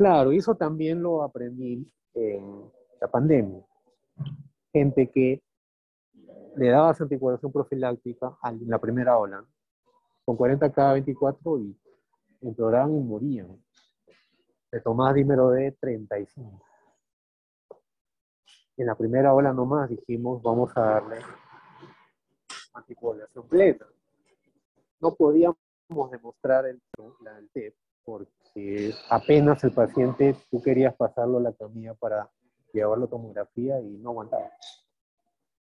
Claro, eso también lo aprendí en la pandemia. Gente que le daba anticoagulación profiláctica en la primera ola, con 40 cada 24 y empeoraban y morían. Le tomaba dímero de 35. En la primera ola nomás dijimos, vamos a darle anticoagulación plena. No podíamos demostrar el, la, el TEP porque apenas el paciente, tú querías pasarlo a la camilla para llevarlo a tomografía y no aguantaba.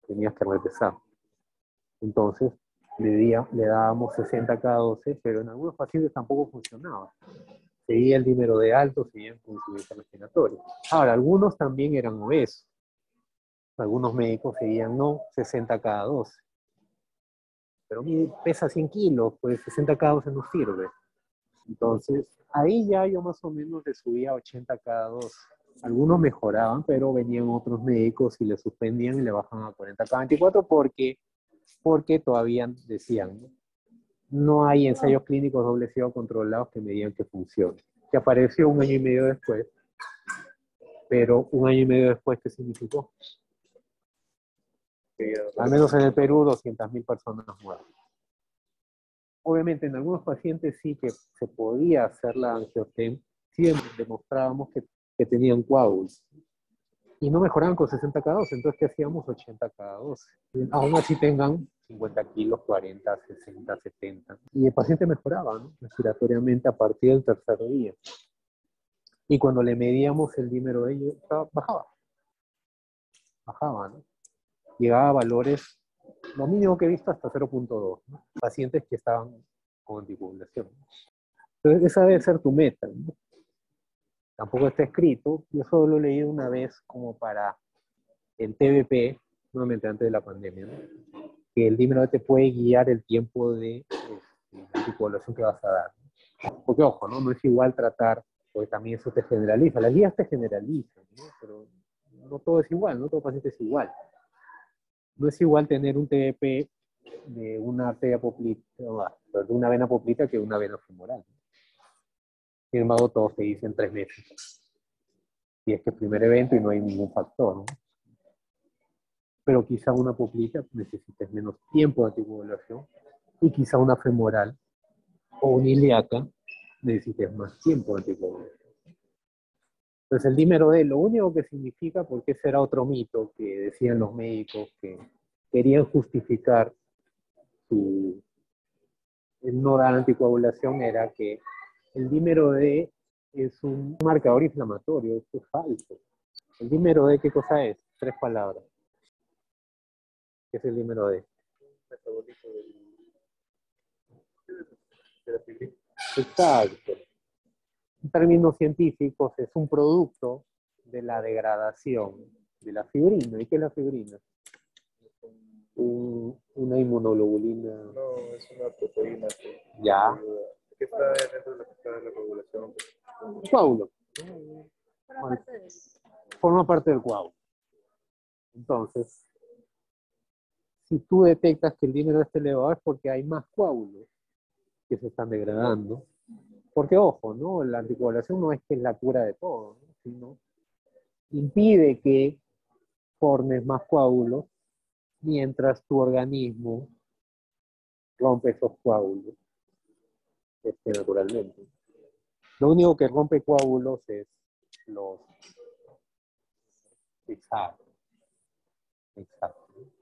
Tenías que regresar. Entonces, le, le dábamos 60 cada 12, pero en algunos pacientes tampoco funcionaba. Seguía el número de alto, seguían con insuficiencia respiratoria. Ahora, algunos también eran obesos. Algunos médicos seguían, no, 60 cada 12. Pero pesa 100 kilos, pues 60 cada 12 no sirve. Entonces, ahí ya yo más o menos le subía 80 cada 12. Algunos mejoraban, pero venían otros médicos y le suspendían y le bajaban a 40 cada 24 porque, porque todavía decían, ¿no? hay ensayos clínicos doble ciego controlados que medían que funcione. Que apareció un año y medio después, pero un año y medio después, ¿qué significó? Al menos en el Perú, 200.000 personas muertas. Obviamente, en algunos pacientes sí que se podía hacer la angiotem, sí demostrábamos que, que tenían coágulos. Y no mejoraban con 60 cada 12, entonces ¿qué hacíamos? 80 cada 12. Aún así tengan 50 kilos, 40, 60, 70. Y el paciente mejoraba ¿no? respiratoriamente a partir del tercer día. Y cuando le medíamos el dímero de ellos, bajaba. Bajaba, ¿no? llegaba a valores, lo mínimo que he visto, hasta 0.2, pacientes que estaban con anticoagulación. Entonces, esa debe ser tu meta. Tampoco está escrito, yo solo lo he leído una vez como para el TBP, nuevamente antes de la pandemia, que el dímero te puede guiar el tiempo de este, anticoagulación que vas a dar. Porque ojo, ¿no? no es igual tratar, porque también eso te generaliza. Las guías te generalizan, ¿no? pero no todo es igual, no todo paciente es igual no es igual tener un TDP de una arteria poplita, de una vena poplita que una vena femoral. Sin embargo, todos se dicen tres meses. Y es que es primer evento y no hay ningún factor. ¿no? Pero quizá una poplita necesites menos tiempo de anticoagulación y quizá una femoral o una ilíaca necesites más tiempo de anticoagulación. Entonces el dímero D, lo único que significa, porque ese era otro mito que decían los médicos que querían justificar su, el no dar anticoagulación, era que el dímero D es un marcador inflamatorio, esto es falso. El dímero D, ¿qué cosa es? Tres palabras. ¿Qué es el dímero D? Exacto en términos científicos, es un producto de la degradación de la fibrina. ¿Y qué es la fibrina? una inmunoglobulina. No, es una proteína que, ya. que está dentro de la, de la coagulación. Coágulo. Forma parte del coágulo. Entonces, si tú detectas que el dinero está elevado es porque hay más coágulos que se están degradando porque ojo, ¿no? La anticoagulación no es que es la cura de todo, sino impide que formes más coágulos mientras tu organismo rompe esos coágulos este, naturalmente. Lo único que rompe coágulos es los Exacto. Exacto.